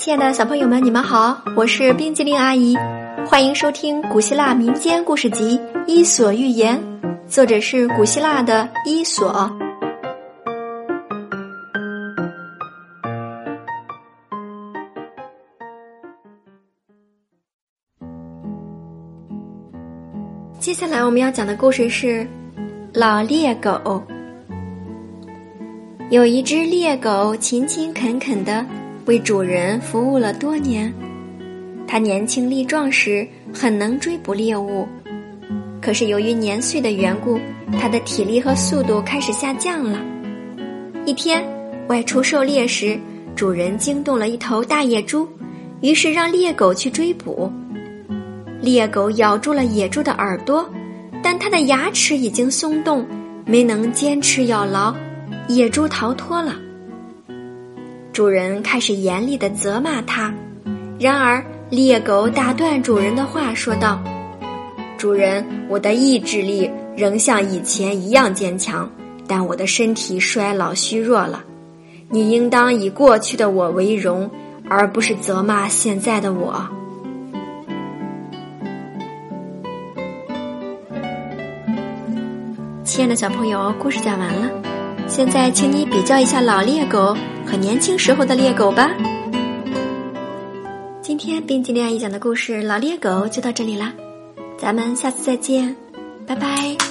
亲爱的小朋友们，你们好，我是冰激凌阿姨，欢迎收听古希腊民间故事集《伊索寓言》，作者是古希腊的伊索。接下来我们要讲的故事是老猎狗。有一只猎狗勤勤恳恳的。为主人服务了多年，它年轻力壮时很能追捕猎物，可是由于年岁的缘故，它的体力和速度开始下降了。一天外出狩猎时，主人惊动了一头大野猪，于是让猎狗去追捕。猎狗咬住了野猪的耳朵，但它的牙齿已经松动，没能坚持咬牢，野猪逃脱了。主人开始严厉的责骂他，然而猎狗打断主人的话，说道：“主人，我的意志力仍像以前一样坚强，但我的身体衰老虚弱了。你应当以过去的我为荣，而不是责骂现在的我。”亲爱的小朋友，故事讲完了，现在请你比较一下老猎狗。和年轻时候的猎狗吧。今天冰激凌阿姨讲的故事《老猎狗》就到这里啦，咱们下次再见，拜拜。